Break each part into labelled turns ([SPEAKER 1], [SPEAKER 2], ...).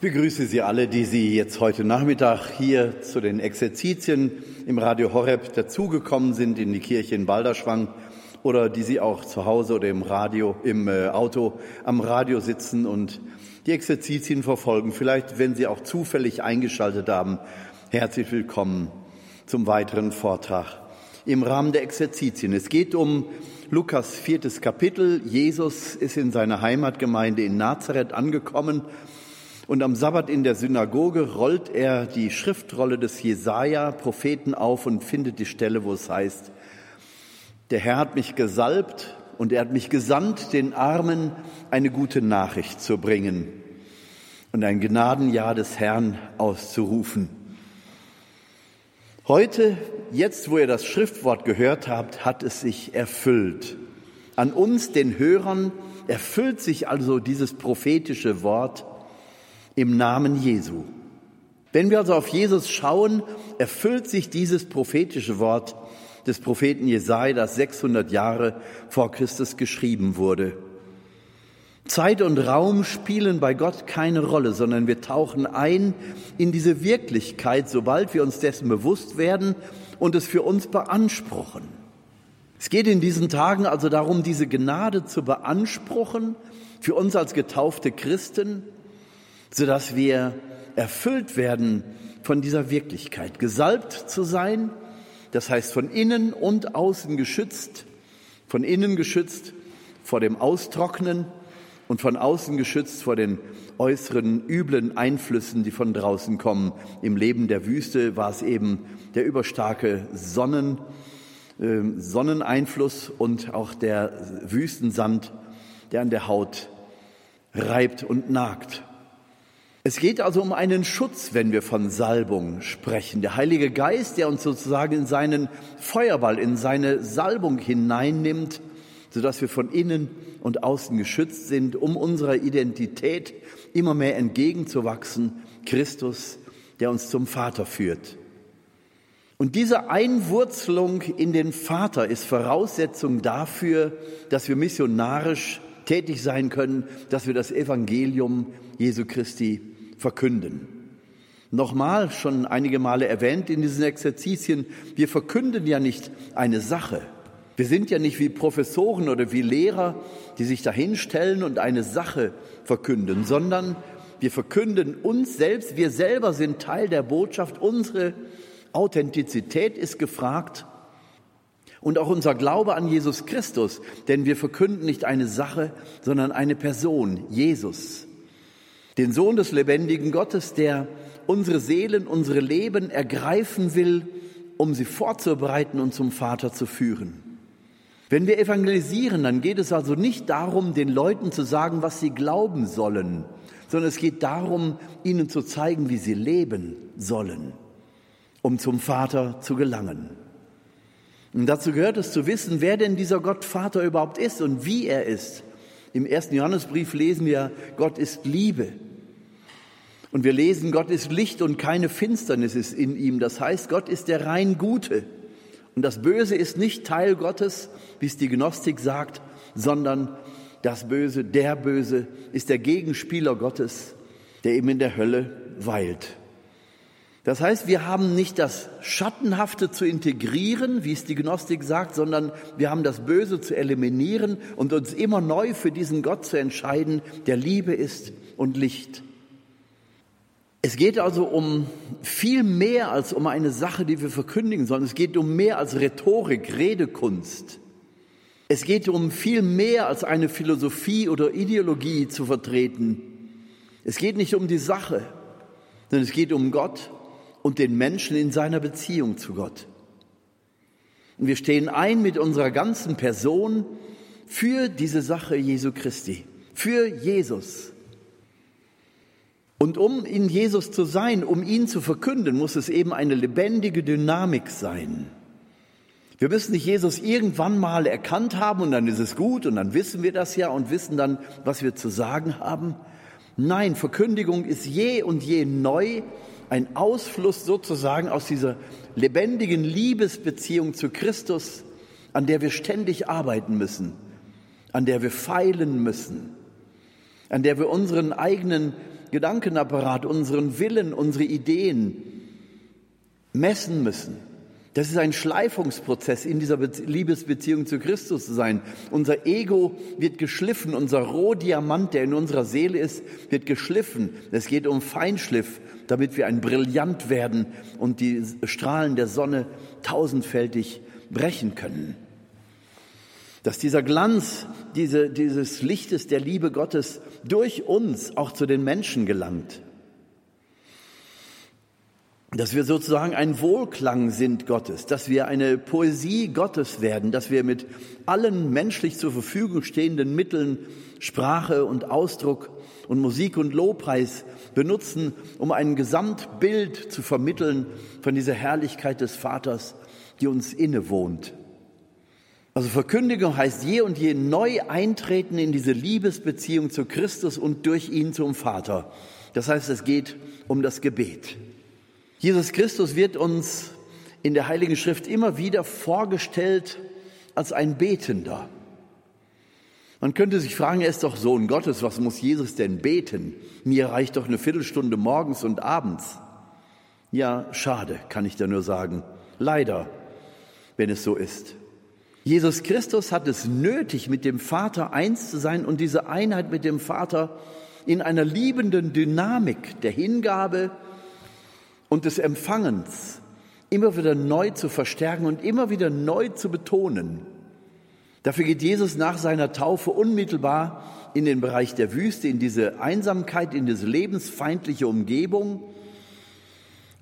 [SPEAKER 1] Ich begrüße Sie alle, die Sie jetzt heute Nachmittag hier zu den Exerzitien im Radio Horeb dazugekommen sind in die Kirche in Balderschwang oder die Sie auch zu Hause oder im Radio, im äh, Auto am Radio sitzen und die Exerzitien verfolgen. Vielleicht, wenn Sie auch zufällig eingeschaltet haben, herzlich willkommen zum weiteren Vortrag im Rahmen der Exerzitien. Es geht um Lukas viertes Kapitel. Jesus ist in seiner Heimatgemeinde in Nazareth angekommen und am Sabbat in der Synagoge rollt er die Schriftrolle des Jesaja, Propheten auf und findet die Stelle, wo es heißt, der Herr hat mich gesalbt und er hat mich gesandt, den Armen eine gute Nachricht zu bringen und ein Gnadenjahr des Herrn auszurufen. Heute, jetzt wo ihr das Schriftwort gehört habt, hat es sich erfüllt. An uns, den Hörern, erfüllt sich also dieses prophetische Wort im Namen Jesu. Wenn wir also auf Jesus schauen, erfüllt sich dieses prophetische Wort des Propheten Jesaja, das 600 Jahre vor Christus geschrieben wurde. Zeit und Raum spielen bei Gott keine Rolle, sondern wir tauchen ein in diese Wirklichkeit, sobald wir uns dessen bewusst werden und es für uns beanspruchen. Es geht in diesen Tagen also darum, diese Gnade zu beanspruchen, für uns als getaufte Christen, sodass wir erfüllt werden von dieser Wirklichkeit, gesalbt zu sein, das heißt von innen und außen geschützt, von innen geschützt vor dem Austrocknen und von außen geschützt vor den äußeren üblen Einflüssen, die von draußen kommen. Im Leben der Wüste war es eben der überstarke Sonnen, äh, Sonneneinfluss und auch der Wüstensand, der an der Haut reibt und nagt. Es geht also um einen Schutz, wenn wir von Salbung sprechen. Der Heilige Geist, der uns sozusagen in seinen Feuerball, in seine Salbung hineinnimmt, sodass wir von innen und außen geschützt sind, um unserer Identität immer mehr entgegenzuwachsen, Christus, der uns zum Vater führt. Und diese Einwurzelung in den Vater ist Voraussetzung dafür, dass wir missionarisch tätig sein können, dass wir das Evangelium Jesu Christi verkünden. Nochmal, schon einige Male erwähnt in diesen Exerzitien, wir verkünden ja nicht eine Sache. Wir sind ja nicht wie Professoren oder wie Lehrer, die sich dahinstellen und eine Sache verkünden, sondern wir verkünden uns selbst, wir selber sind Teil der Botschaft, unsere Authentizität ist gefragt und auch unser Glaube an Jesus Christus, denn wir verkünden nicht eine Sache, sondern eine Person, Jesus den Sohn des lebendigen Gottes, der unsere Seelen, unsere Leben ergreifen will, um sie vorzubereiten und zum Vater zu führen. Wenn wir evangelisieren, dann geht es also nicht darum, den Leuten zu sagen, was sie glauben sollen, sondern es geht darum, ihnen zu zeigen, wie sie leben sollen, um zum Vater zu gelangen. Und dazu gehört es zu wissen, wer denn dieser Gott Vater überhaupt ist und wie er ist. Im ersten Johannesbrief lesen wir, Gott ist Liebe. Und wir lesen, Gott ist Licht und keine Finsternis ist in ihm. Das heißt, Gott ist der rein Gute. Und das Böse ist nicht Teil Gottes, wie es die Gnostik sagt, sondern das Böse, der Böse ist der Gegenspieler Gottes, der eben in der Hölle weilt. Das heißt, wir haben nicht das Schattenhafte zu integrieren, wie es die Gnostik sagt, sondern wir haben das Böse zu eliminieren und uns immer neu für diesen Gott zu entscheiden, der Liebe ist und Licht. Es geht also um viel mehr als um eine Sache, die wir verkündigen, sondern es geht um mehr als Rhetorik, Redekunst. Es geht um viel mehr als eine Philosophie oder Ideologie zu vertreten. Es geht nicht um die Sache, sondern es geht um Gott und den Menschen in seiner Beziehung zu Gott. Und wir stehen ein mit unserer ganzen Person für diese Sache Jesu Christi, für Jesus. Und um in Jesus zu sein, um ihn zu verkünden, muss es eben eine lebendige Dynamik sein. Wir müssen nicht Jesus irgendwann mal erkannt haben und dann ist es gut und dann wissen wir das ja und wissen dann, was wir zu sagen haben. Nein, Verkündigung ist je und je neu ein Ausfluss sozusagen aus dieser lebendigen Liebesbeziehung zu Christus, an der wir ständig arbeiten müssen, an der wir feilen müssen, an der wir unseren eigenen Gedankenapparat, unseren Willen, unsere Ideen messen müssen. Das ist ein Schleifungsprozess in dieser Liebesbeziehung zu Christus zu sein. Unser Ego wird geschliffen, unser Rohdiamant, der in unserer Seele ist, wird geschliffen. Es geht um Feinschliff, damit wir ein Brillant werden und die Strahlen der Sonne tausendfältig brechen können. Dass dieser Glanz diese, dieses Lichtes der Liebe Gottes durch uns auch zu den Menschen gelangt dass wir sozusagen ein Wohlklang sind Gottes, dass wir eine Poesie Gottes werden, dass wir mit allen menschlich zur Verfügung stehenden Mitteln Sprache und Ausdruck und Musik und Lobpreis benutzen, um ein Gesamtbild zu vermitteln von dieser Herrlichkeit des Vaters, die uns innewohnt. Also Verkündigung heißt je und je neu eintreten in diese Liebesbeziehung zu Christus und durch ihn zum Vater. Das heißt, es geht um das Gebet. Jesus Christus wird uns in der Heiligen Schrift immer wieder vorgestellt als ein Betender. Man könnte sich fragen, er ist doch Sohn Gottes, was muss Jesus denn beten? Mir reicht doch eine Viertelstunde morgens und abends. Ja, schade, kann ich da nur sagen. Leider, wenn es so ist. Jesus Christus hat es nötig, mit dem Vater eins zu sein und diese Einheit mit dem Vater in einer liebenden Dynamik der Hingabe, und des Empfangens immer wieder neu zu verstärken und immer wieder neu zu betonen. Dafür geht Jesus nach seiner Taufe unmittelbar in den Bereich der Wüste, in diese Einsamkeit, in diese lebensfeindliche Umgebung,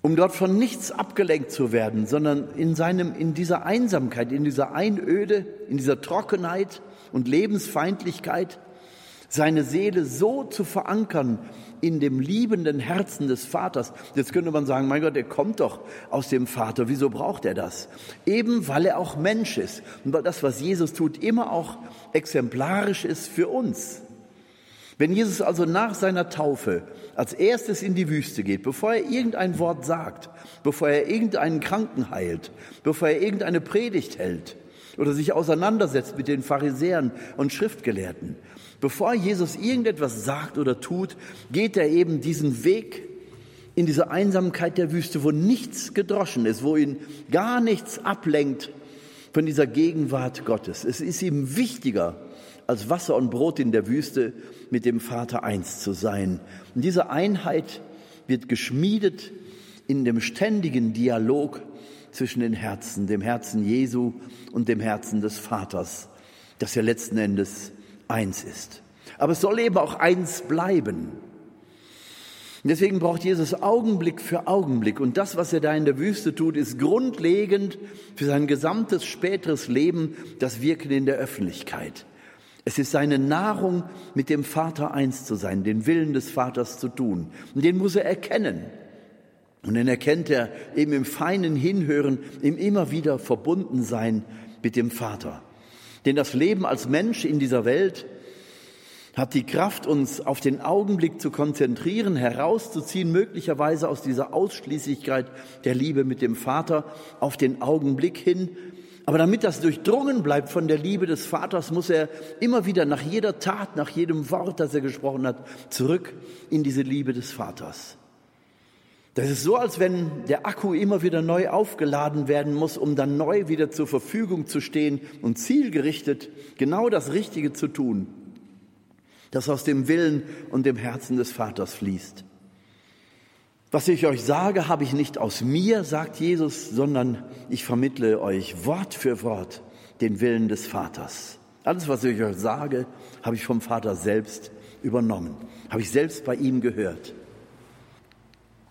[SPEAKER 1] um dort von nichts abgelenkt zu werden, sondern in seinem, in dieser Einsamkeit, in dieser Einöde, in dieser Trockenheit und Lebensfeindlichkeit seine Seele so zu verankern in dem liebenden Herzen des Vaters. Jetzt könnte man sagen, mein Gott, er kommt doch aus dem Vater. Wieso braucht er das? Eben weil er auch Mensch ist und weil das, was Jesus tut, immer auch exemplarisch ist für uns. Wenn Jesus also nach seiner Taufe als erstes in die Wüste geht, bevor er irgendein Wort sagt, bevor er irgendeinen Kranken heilt, bevor er irgendeine Predigt hält oder sich auseinandersetzt mit den Pharisäern und Schriftgelehrten, Bevor Jesus irgendetwas sagt oder tut, geht er eben diesen Weg in diese Einsamkeit der Wüste, wo nichts gedroschen ist, wo ihn gar nichts ablenkt von dieser Gegenwart Gottes. Es ist ihm wichtiger, als Wasser und Brot in der Wüste mit dem Vater eins zu sein. Und diese Einheit wird geschmiedet in dem ständigen Dialog zwischen den Herzen, dem Herzen Jesu und dem Herzen des Vaters, das ja letzten Endes eins ist. Aber es soll eben auch eins bleiben. deswegen braucht Jesus Augenblick für Augenblick. Und das, was er da in der Wüste tut, ist grundlegend für sein gesamtes späteres Leben, das Wirken in der Öffentlichkeit. Es ist seine Nahrung, mit dem Vater eins zu sein, den Willen des Vaters zu tun. Und den muss er erkennen. Und dann erkennt er eben im feinen Hinhören, im immer wieder verbunden sein mit dem Vater. Denn das Leben als Mensch in dieser Welt hat die Kraft, uns auf den Augenblick zu konzentrieren, herauszuziehen, möglicherweise aus dieser Ausschließlichkeit der Liebe mit dem Vater auf den Augenblick hin. Aber damit das durchdrungen bleibt von der Liebe des Vaters, muss er immer wieder nach jeder Tat, nach jedem Wort, das er gesprochen hat, zurück in diese Liebe des Vaters. Das ist so, als wenn der Akku immer wieder neu aufgeladen werden muss, um dann neu wieder zur Verfügung zu stehen und zielgerichtet genau das Richtige zu tun, das aus dem Willen und dem Herzen des Vaters fließt. Was ich euch sage, habe ich nicht aus mir, sagt Jesus, sondern ich vermittle euch Wort für Wort den Willen des Vaters. Alles, was ich euch sage, habe ich vom Vater selbst übernommen, habe ich selbst bei ihm gehört.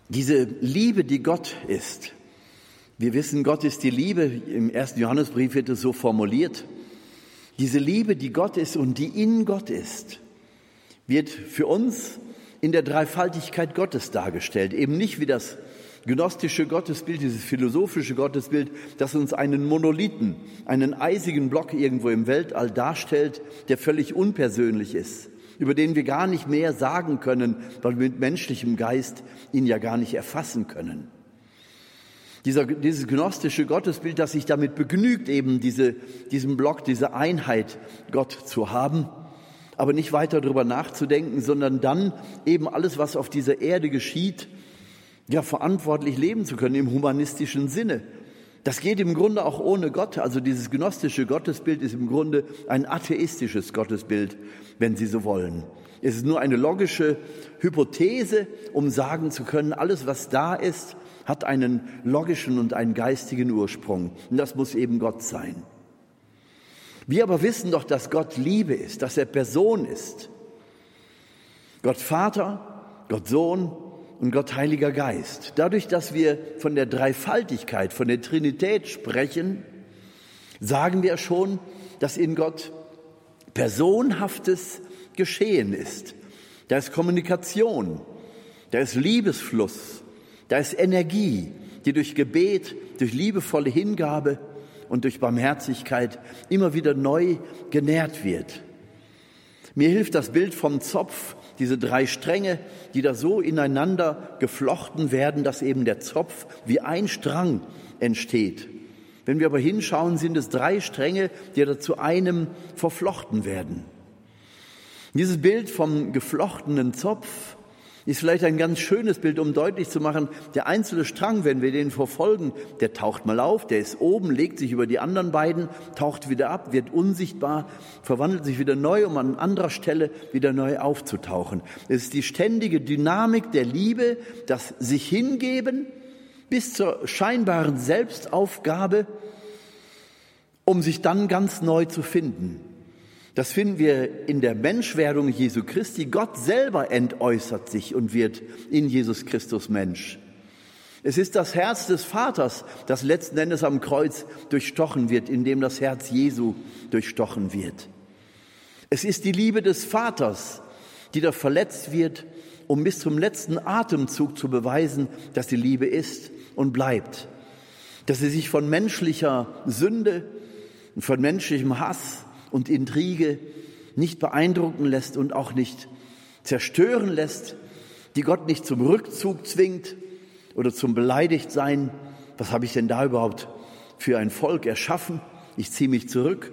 [SPEAKER 1] Diese Liebe, die Gott ist. Wir wissen, Gott ist die Liebe. Im ersten Johannesbrief wird es so formuliert. Diese Liebe, die Gott ist und die in Gott ist, wird für uns in der Dreifaltigkeit Gottes dargestellt. Eben nicht wie das gnostische Gottesbild, dieses philosophische Gottesbild, das uns einen Monolithen, einen eisigen Block irgendwo im Weltall darstellt, der völlig unpersönlich ist über den wir gar nicht mehr sagen können, weil wir mit menschlichem Geist ihn ja gar nicht erfassen können. Dieser, dieses gnostische Gottesbild, das sich damit begnügt, eben diese, diesen Block, diese Einheit Gott zu haben, aber nicht weiter darüber nachzudenken, sondern dann eben alles, was auf dieser Erde geschieht, ja, verantwortlich leben zu können im humanistischen Sinne. Das geht im Grunde auch ohne Gott. Also dieses gnostische Gottesbild ist im Grunde ein atheistisches Gottesbild, wenn Sie so wollen. Es ist nur eine logische Hypothese, um sagen zu können, alles, was da ist, hat einen logischen und einen geistigen Ursprung. Und das muss eben Gott sein. Wir aber wissen doch, dass Gott Liebe ist, dass er Person ist. Gott Vater, Gott Sohn und Gott Heiliger Geist. Dadurch, dass wir von der Dreifaltigkeit, von der Trinität sprechen, sagen wir schon, dass in Gott personhaftes Geschehen ist. Da ist Kommunikation, da ist Liebesfluss, da ist Energie, die durch Gebet, durch liebevolle Hingabe und durch Barmherzigkeit immer wieder neu genährt wird. Mir hilft das Bild vom Zopf, diese drei Stränge, die da so ineinander geflochten werden, dass eben der Zopf wie ein Strang entsteht. Wenn wir aber hinschauen, sind es drei Stränge, die da zu einem verflochten werden. Dieses Bild vom geflochtenen Zopf ist vielleicht ein ganz schönes Bild, um deutlich zu machen, der einzelne Strang, wenn wir den verfolgen, der taucht mal auf, der ist oben, legt sich über die anderen beiden, taucht wieder ab, wird unsichtbar, verwandelt sich wieder neu, um an anderer Stelle wieder neu aufzutauchen. Es ist die ständige Dynamik der Liebe, das sich hingeben bis zur scheinbaren Selbstaufgabe, um sich dann ganz neu zu finden. Das finden wir in der Menschwerdung Jesu Christi. Gott selber entäußert sich und wird in Jesus Christus Mensch. Es ist das Herz des Vaters, das letzten Endes am Kreuz durchstochen wird, indem das Herz Jesu durchstochen wird. Es ist die Liebe des Vaters, die da verletzt wird, um bis zum letzten Atemzug zu beweisen, dass die Liebe ist und bleibt. Dass sie sich von menschlicher Sünde und von menschlichem Hass und Intrige nicht beeindrucken lässt und auch nicht zerstören lässt, die Gott nicht zum Rückzug zwingt oder zum Beleidigtsein. Was habe ich denn da überhaupt für ein Volk erschaffen? Ich ziehe mich zurück.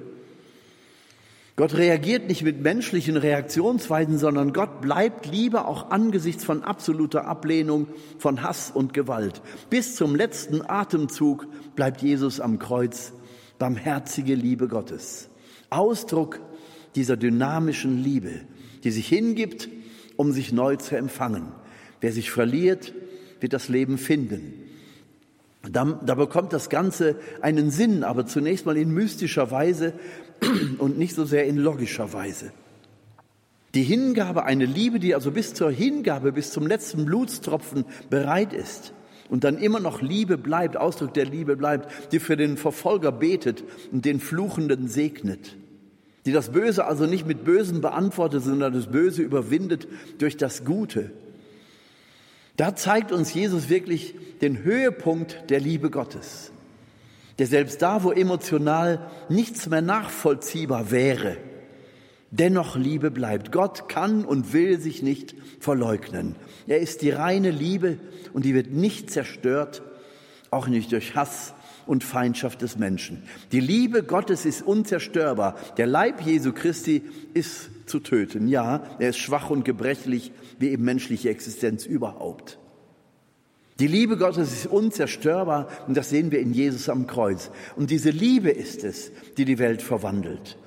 [SPEAKER 1] Gott reagiert nicht mit menschlichen Reaktionsweisen, sondern Gott bleibt Liebe auch angesichts von absoluter Ablehnung, von Hass und Gewalt. Bis zum letzten Atemzug bleibt Jesus am Kreuz, barmherzige Liebe Gottes. Ausdruck dieser dynamischen Liebe, die sich hingibt, um sich neu zu empfangen. Wer sich verliert, wird das Leben finden. Da, da, bekommt das Ganze einen Sinn, aber zunächst mal in mystischer Weise und nicht so sehr in logischer Weise. Die Hingabe, eine Liebe, die also bis zur Hingabe, bis zum letzten Blutstropfen bereit ist und dann immer noch Liebe bleibt, Ausdruck der Liebe bleibt, die für den Verfolger betet und den Fluchenden segnet die das Böse also nicht mit Bösen beantwortet, sondern das Böse überwindet durch das Gute. Da zeigt uns Jesus wirklich den Höhepunkt der Liebe Gottes, der selbst da, wo emotional nichts mehr nachvollziehbar wäre, dennoch Liebe bleibt. Gott kann und will sich nicht verleugnen. Er ist die reine Liebe und die wird nicht zerstört, auch nicht durch Hass, und Feindschaft des Menschen. Die Liebe Gottes ist unzerstörbar. Der Leib Jesu Christi ist zu töten. Ja, er ist schwach und gebrechlich, wie eben menschliche Existenz überhaupt. Die Liebe Gottes ist unzerstörbar und das sehen wir in Jesus am Kreuz. Und diese Liebe ist es, die die Welt verwandelt.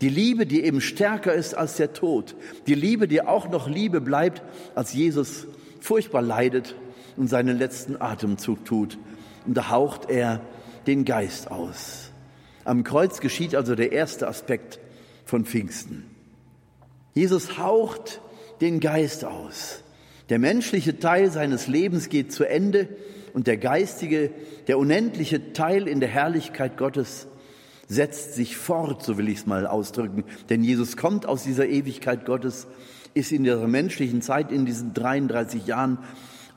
[SPEAKER 1] Die Liebe, die eben stärker ist als der Tod. Die Liebe, die auch noch Liebe bleibt, als Jesus furchtbar leidet und seinen letzten Atemzug tut. Und da haucht er den Geist aus. Am Kreuz geschieht also der erste Aspekt von Pfingsten. Jesus haucht den Geist aus. Der menschliche Teil seines Lebens geht zu Ende und der geistige, der unendliche Teil in der Herrlichkeit Gottes setzt sich fort, so will ich es mal ausdrücken. Denn Jesus kommt aus dieser Ewigkeit Gottes, ist in dieser menschlichen Zeit, in diesen 33 Jahren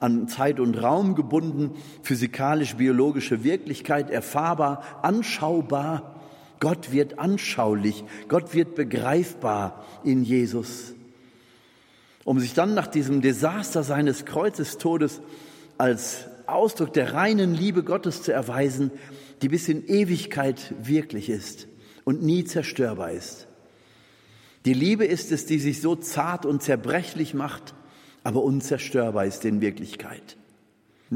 [SPEAKER 1] an Zeit und Raum gebunden, physikalisch-biologische Wirklichkeit erfahrbar, anschaubar. Gott wird anschaulich, Gott wird begreifbar in Jesus, um sich dann nach diesem Desaster seines Kreuzestodes als Ausdruck der reinen Liebe Gottes zu erweisen, die bis in Ewigkeit wirklich ist und nie zerstörbar ist. Die Liebe ist es, die sich so zart und zerbrechlich macht, aber unzerstörbar ist in Wirklichkeit.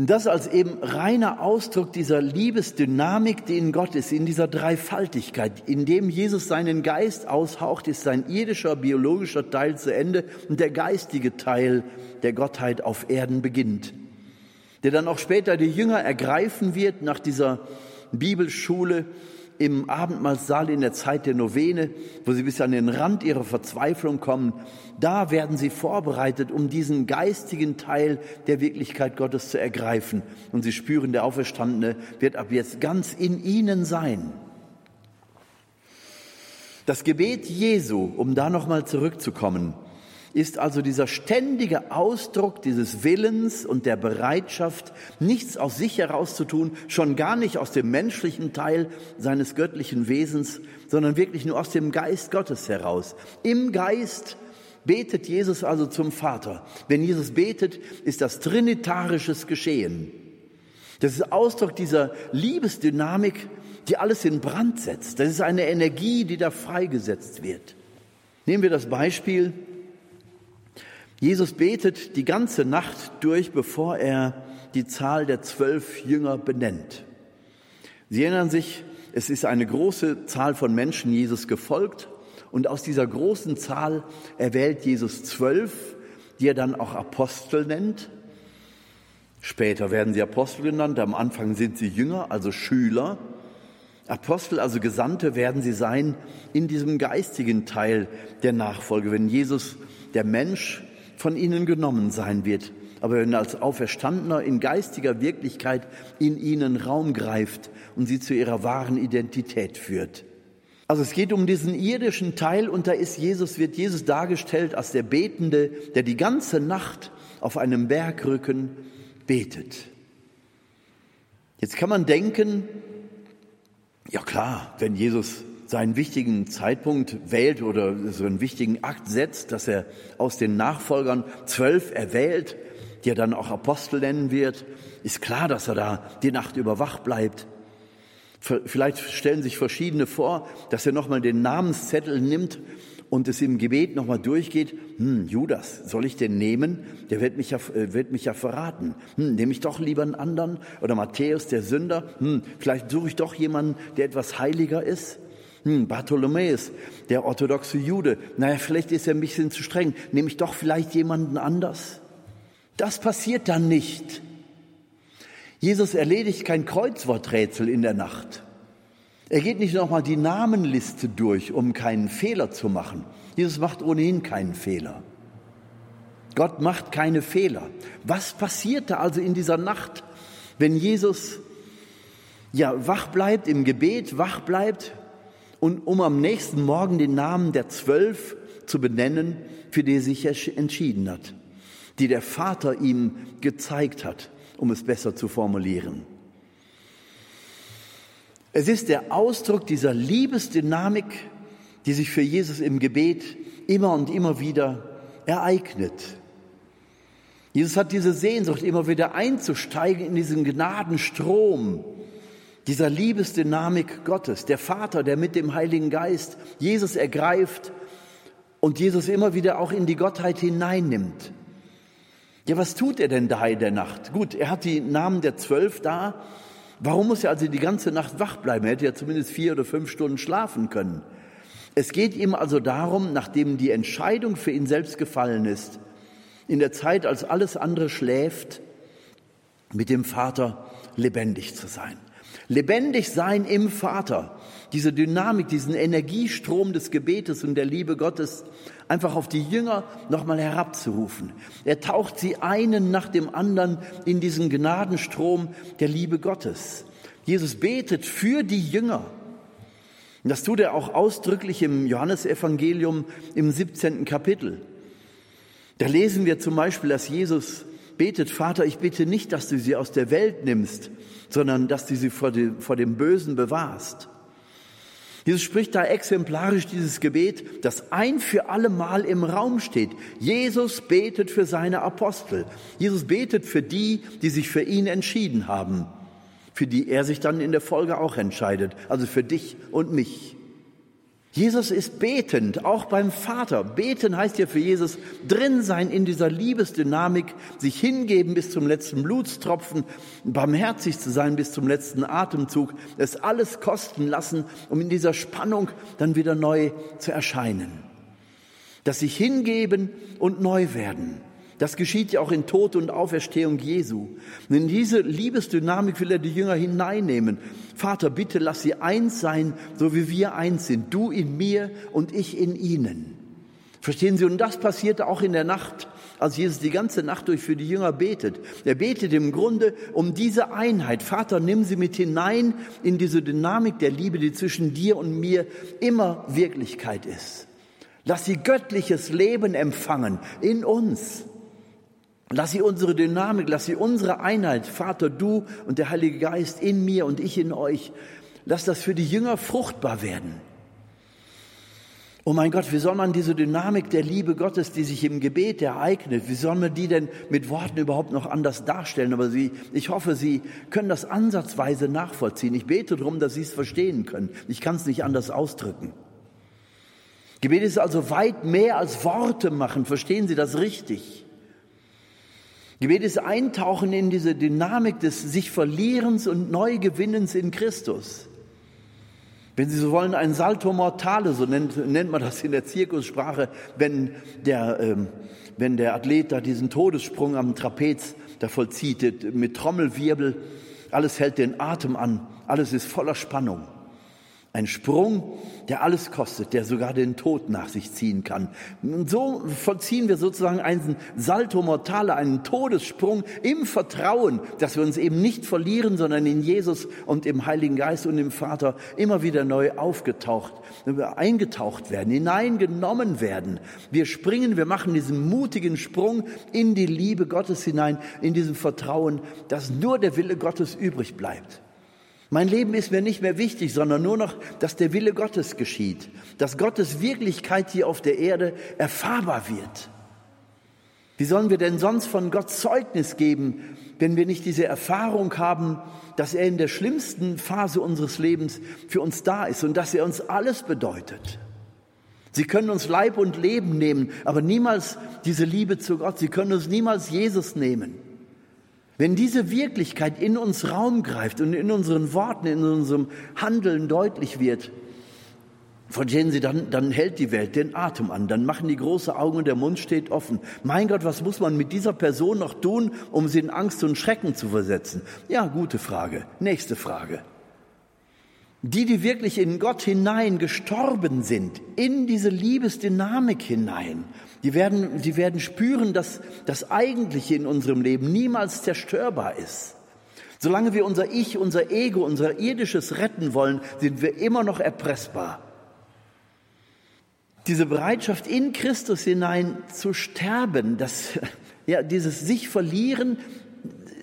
[SPEAKER 1] Das als eben reiner Ausdruck dieser Liebesdynamik, die in Gott ist, in dieser Dreifaltigkeit. In dem Jesus seinen Geist aushaucht, ist sein irdischer, biologischer Teil zu Ende und der geistige Teil der Gottheit auf Erden beginnt. Der dann auch später die Jünger ergreifen wird nach dieser Bibelschule, im Abendmahlsaal in der Zeit der Novene, wo sie bis an den Rand ihrer Verzweiflung kommen, da werden sie vorbereitet, um diesen geistigen Teil der Wirklichkeit Gottes zu ergreifen. Und sie spüren, der Auferstandene wird ab jetzt ganz in ihnen sein. Das Gebet Jesu, um da nochmal zurückzukommen, ist also dieser ständige Ausdruck dieses Willens und der Bereitschaft, nichts aus sich herauszutun, schon gar nicht aus dem menschlichen Teil seines göttlichen Wesens, sondern wirklich nur aus dem Geist Gottes heraus. Im Geist betet Jesus also zum Vater. Wenn Jesus betet, ist das trinitarisches Geschehen. Das ist Ausdruck dieser Liebesdynamik, die alles in Brand setzt. Das ist eine Energie, die da freigesetzt wird. Nehmen wir das Beispiel Jesus betet die ganze Nacht durch, bevor er die Zahl der zwölf Jünger benennt. Sie erinnern sich, es ist eine große Zahl von Menschen Jesus gefolgt und aus dieser großen Zahl erwählt Jesus zwölf, die er dann auch Apostel nennt. Später werden sie Apostel genannt, am Anfang sind sie Jünger, also Schüler. Apostel, also Gesandte werden sie sein in diesem geistigen Teil der Nachfolge, wenn Jesus, der Mensch, von ihnen genommen sein wird. Aber wenn er als Auferstandener in geistiger Wirklichkeit in ihnen Raum greift und sie zu ihrer wahren Identität führt. Also es geht um diesen irdischen Teil und da ist Jesus, wird Jesus dargestellt als der Betende, der die ganze Nacht auf einem Bergrücken betet. Jetzt kann man denken, ja klar, wenn Jesus seinen wichtigen Zeitpunkt wählt oder so einen wichtigen Akt setzt, dass er aus den Nachfolgern zwölf erwählt, die er dann auch Apostel nennen wird, ist klar, dass er da die Nacht über wach bleibt. Vielleicht stellen sich verschiedene vor, dass er nochmal den Namenszettel nimmt und es im Gebet nochmal durchgeht. Hm, Judas, soll ich den nehmen? Der wird mich ja, äh, wird mich ja verraten. Hm, nehme ich doch lieber einen anderen? Oder Matthäus, der Sünder? Hm, vielleicht suche ich doch jemanden, der etwas heiliger ist? Hm, Bartholomäus, der orthodoxe Jude, naja, vielleicht ist er ein bisschen zu streng, nehme ich doch vielleicht jemanden anders? Das passiert dann nicht. Jesus erledigt kein Kreuzworträtsel in der Nacht. Er geht nicht nochmal die Namenliste durch, um keinen Fehler zu machen. Jesus macht ohnehin keinen Fehler. Gott macht keine Fehler. Was passierte also in dieser Nacht, wenn Jesus ja wach bleibt, im Gebet wach bleibt, und um am nächsten Morgen den Namen der zwölf zu benennen, für die er sich entschieden hat, die der Vater ihm gezeigt hat, um es besser zu formulieren. Es ist der Ausdruck dieser Liebesdynamik, die sich für Jesus im Gebet immer und immer wieder ereignet. Jesus hat diese Sehnsucht, immer wieder einzusteigen in diesen Gnadenstrom, dieser Liebesdynamik Gottes, der Vater, der mit dem Heiligen Geist Jesus ergreift und Jesus immer wieder auch in die Gottheit hineinnimmt. Ja, was tut er denn da in der Nacht? Gut, er hat die Namen der Zwölf da. Warum muss er also die ganze Nacht wach bleiben? Er hätte ja zumindest vier oder fünf Stunden schlafen können. Es geht ihm also darum, nachdem die Entscheidung für ihn selbst gefallen ist, in der Zeit, als alles andere schläft, mit dem Vater lebendig zu sein. Lebendig sein im Vater, diese Dynamik, diesen Energiestrom des Gebetes und der Liebe Gottes einfach auf die Jünger nochmal herabzurufen. Er taucht sie einen nach dem anderen in diesen Gnadenstrom der Liebe Gottes. Jesus betet für die Jünger. Und das tut er auch ausdrücklich im Johannesevangelium im 17. Kapitel. Da lesen wir zum Beispiel, dass Jesus betet, Vater, ich bitte nicht, dass du sie aus der Welt nimmst, sondern dass du sie vor dem, vor dem Bösen bewahrst. Jesus spricht da exemplarisch dieses Gebet, das ein für alle Mal im Raum steht. Jesus betet für seine Apostel. Jesus betet für die, die sich für ihn entschieden haben, für die er sich dann in der Folge auch entscheidet, also für dich und mich. Jesus ist betend, auch beim Vater. Beten heißt ja für Jesus drin sein in dieser Liebesdynamik, sich hingeben bis zum letzten Blutstropfen, barmherzig zu sein bis zum letzten Atemzug, es alles kosten lassen, um in dieser Spannung dann wieder neu zu erscheinen. Das sich hingeben und neu werden. Das geschieht ja auch in Tod und Auferstehung Jesu. Und in diese Liebesdynamik will er die Jünger hineinnehmen. Vater, bitte lass sie eins sein, so wie wir eins sind. Du in mir und ich in ihnen. Verstehen Sie? Und das passierte auch in der Nacht, als Jesus die ganze Nacht durch für die Jünger betet. Er betet im Grunde um diese Einheit. Vater, nimm sie mit hinein in diese Dynamik der Liebe, die zwischen dir und mir immer Wirklichkeit ist. Lass sie göttliches Leben empfangen in uns. Lass sie unsere Dynamik, lass sie unsere Einheit, Vater, du und der Heilige Geist in mir und ich in euch, lass das für die Jünger fruchtbar werden. Oh mein Gott, wie soll man diese Dynamik der Liebe Gottes, die sich im Gebet ereignet, wie soll man die denn mit Worten überhaupt noch anders darstellen? Aber Sie, ich hoffe, Sie können das ansatzweise nachvollziehen. Ich bete darum, dass Sie es verstehen können. Ich kann es nicht anders ausdrücken. Gebet ist also weit mehr als Worte machen. Verstehen Sie das richtig? Gebet ist Eintauchen in diese Dynamik des sich Verlierens und Neugewinnens in Christus. Wenn Sie so wollen, ein Salto Mortale, so nennt, nennt man das in der Zirkussprache, wenn der, ähm, wenn der Athlet da diesen Todessprung am Trapez da vollzieht, mit Trommelwirbel, alles hält den Atem an, alles ist voller Spannung. Ein Sprung, der alles kostet, der sogar den Tod nach sich ziehen kann. Und so vollziehen wir sozusagen einen Salto Mortale, einen Todessprung im Vertrauen, dass wir uns eben nicht verlieren, sondern in Jesus und im Heiligen Geist und im Vater immer wieder neu aufgetaucht, eingetaucht werden, hineingenommen werden. Wir springen, wir machen diesen mutigen Sprung in die Liebe Gottes hinein, in diesem Vertrauen, dass nur der Wille Gottes übrig bleibt. Mein Leben ist mir nicht mehr wichtig, sondern nur noch, dass der Wille Gottes geschieht, dass Gottes Wirklichkeit hier auf der Erde erfahrbar wird. Wie sollen wir denn sonst von Gott Zeugnis geben, wenn wir nicht diese Erfahrung haben, dass er in der schlimmsten Phase unseres Lebens für uns da ist und dass er uns alles bedeutet? Sie können uns Leib und Leben nehmen, aber niemals diese Liebe zu Gott. Sie können uns niemals Jesus nehmen. Wenn diese Wirklichkeit in uns Raum greift und in unseren Worten, in unserem Handeln deutlich wird, verstehen Sie, dann, dann hält die Welt den Atem an, dann machen die große Augen und der Mund steht offen. Mein Gott, was muss man mit dieser Person noch tun, um sie in Angst und Schrecken zu versetzen? Ja, gute Frage. Nächste Frage. Die, die wirklich in Gott hinein gestorben sind, in diese Liebesdynamik hinein, die werden, die werden spüren, dass das Eigentliche in unserem Leben niemals zerstörbar ist. Solange wir unser Ich, unser Ego, unser irdisches retten wollen, sind wir immer noch erpressbar. Diese Bereitschaft in Christus hinein zu sterben, das, ja, dieses sich verlieren,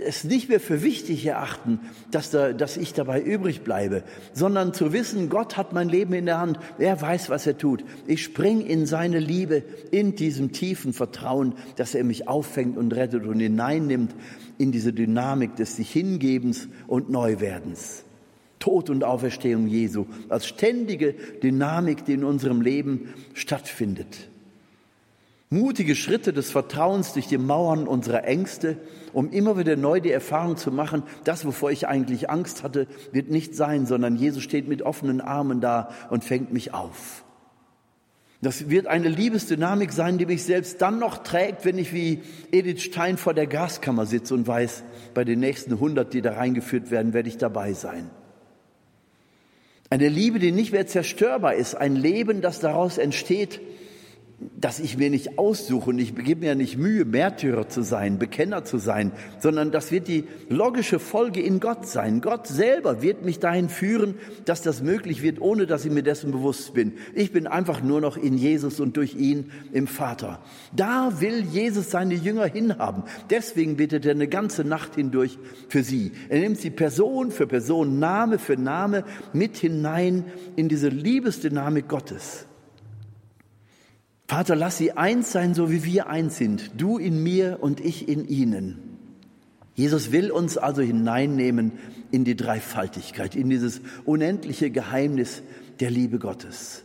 [SPEAKER 1] es nicht mehr für wichtig erachten, dass, da, dass ich dabei übrig bleibe, sondern zu wissen, Gott hat mein Leben in der Hand, er weiß, was er tut. Ich spring in seine Liebe, in diesem tiefen Vertrauen, dass er mich auffängt und rettet und hineinnimmt in diese Dynamik des sich Hingebens und Neuwerdens. Tod und Auferstehung Jesu als ständige Dynamik, die in unserem Leben stattfindet. Mutige Schritte des Vertrauens durch die Mauern unserer Ängste, um immer wieder neu die Erfahrung zu machen, das, wovor ich eigentlich Angst hatte, wird nicht sein, sondern Jesus steht mit offenen Armen da und fängt mich auf. Das wird eine Liebesdynamik sein, die mich selbst dann noch trägt, wenn ich wie Edith Stein vor der Gaskammer sitze und weiß, bei den nächsten 100, die da reingeführt werden, werde ich dabei sein. Eine Liebe, die nicht mehr zerstörbar ist, ein Leben, das daraus entsteht, dass ich mir nicht aussuche und ich gebe mir nicht Mühe, Märtyrer zu sein, Bekenner zu sein, sondern das wird die logische Folge in Gott sein. Gott selber wird mich dahin führen, dass das möglich wird, ohne dass ich mir dessen bewusst bin. Ich bin einfach nur noch in Jesus und durch ihn im Vater. Da will Jesus seine Jünger hinhaben. Deswegen bittet er eine ganze Nacht hindurch für sie. Er nimmt sie Person für Person, Name für Name mit hinein in diese Liebesdynamik Gottes. Vater, lass sie eins sein, so wie wir eins sind, du in mir und ich in ihnen. Jesus will uns also hineinnehmen in die Dreifaltigkeit, in dieses unendliche Geheimnis der Liebe Gottes.